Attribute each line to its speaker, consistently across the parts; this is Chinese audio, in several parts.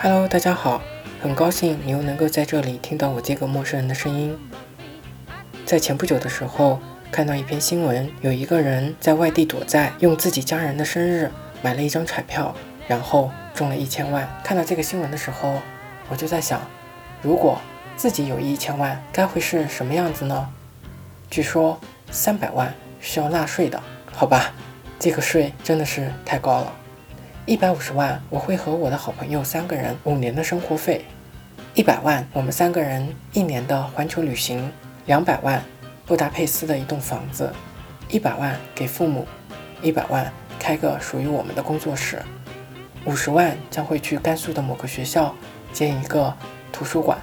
Speaker 1: Hello，大家好，很高兴你又能够在这里听到我这个陌生人的声音。在前不久的时候，看到一篇新闻，有一个人在外地躲债，用自己家人的生日买了一张彩票，然后中了一千万。看到这个新闻的时候，我就在想，如果自己有一千万，该会是什么样子呢？据说三百万是要纳税的，好吧，这个税真的是太高了。一百五十万，我会和我的好朋友三个人五年的生活费；一百万，我们三个人一年的环球旅行；两百万，布达佩斯的一栋房子；一百万给父母；一百万开个属于我们的工作室；五十万将会去甘肃的某个学校建一个图书馆。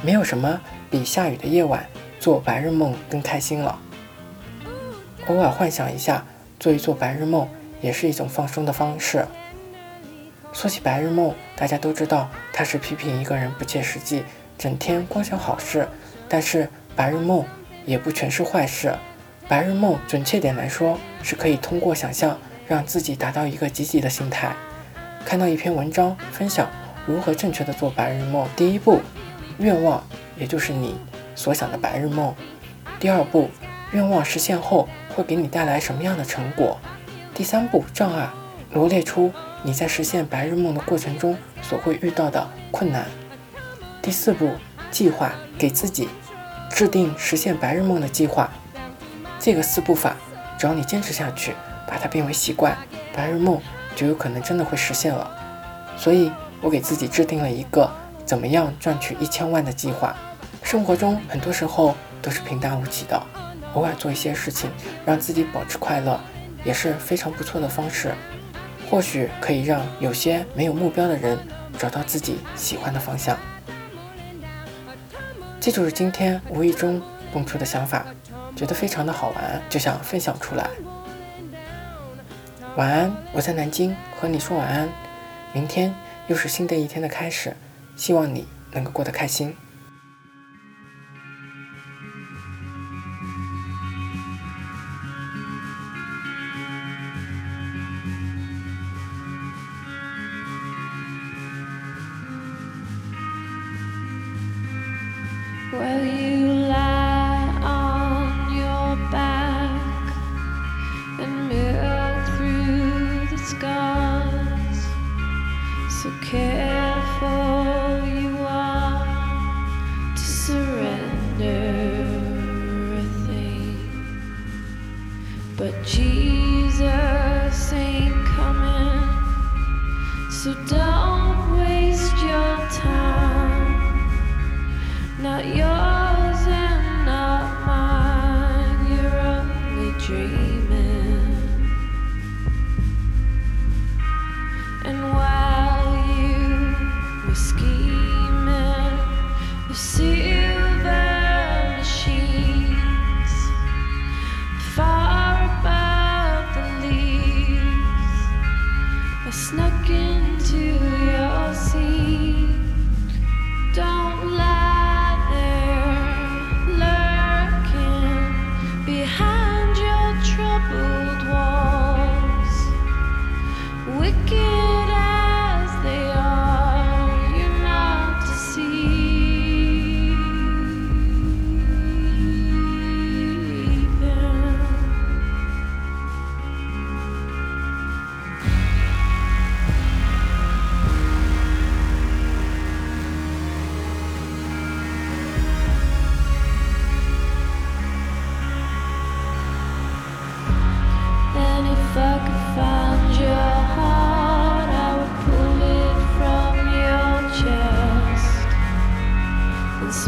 Speaker 1: 没有什么比下雨的夜晚做白日梦更开心了。偶尔幻想一下，做一做白日梦也是一种放松的方式。说起白日梦，大家都知道它是批评一个人不切实际，整天光想好事。但是白日梦也不全是坏事。白日梦准确点来说，是可以通过想象让自己达到一个积极的心态。看到一篇文章分享如何正确的做白日梦，第一步。愿望，也就是你所想的白日梦。第二步，愿望实现后会给你带来什么样的成果？第三步，障碍，罗列出你在实现白日梦的过程中所会遇到的困难。第四步，计划，给自己制定实现白日梦的计划。这个四步法，只要你坚持下去，把它变为习惯，白日梦就有可能真的会实现了。所以我给自己制定了一个。怎么样赚取一千万的计划？生活中很多时候都是平淡无奇的，偶尔做一些事情，让自己保持快乐，也是非常不错的方式。或许可以让有些没有目标的人找到自己喜欢的方向。这就是今天无意中蹦出的想法，觉得非常的好玩，就想分享出来。晚安，我在南京和你说晚安。明天又是新的一天的开始。希望你能够过得开心。
Speaker 2: While you lie on your back and melt through the scars. So careful you are to surrender a. But Jesus ain't coming, so don't. You're. again.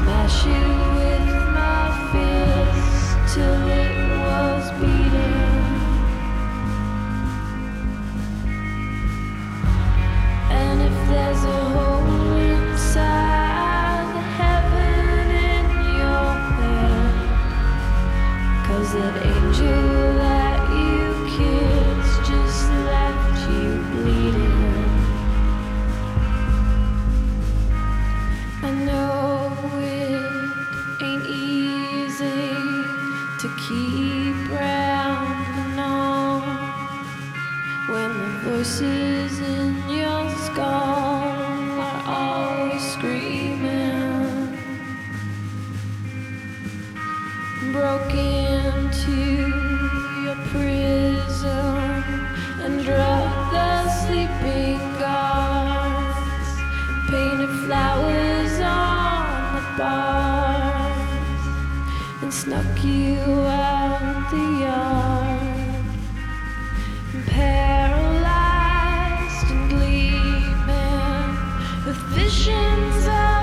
Speaker 2: smashing voices in your skull are always screaming. Broke into your prison and drugged the sleeping guards, painted flowers on the bars, and snuck you out the yard. oceans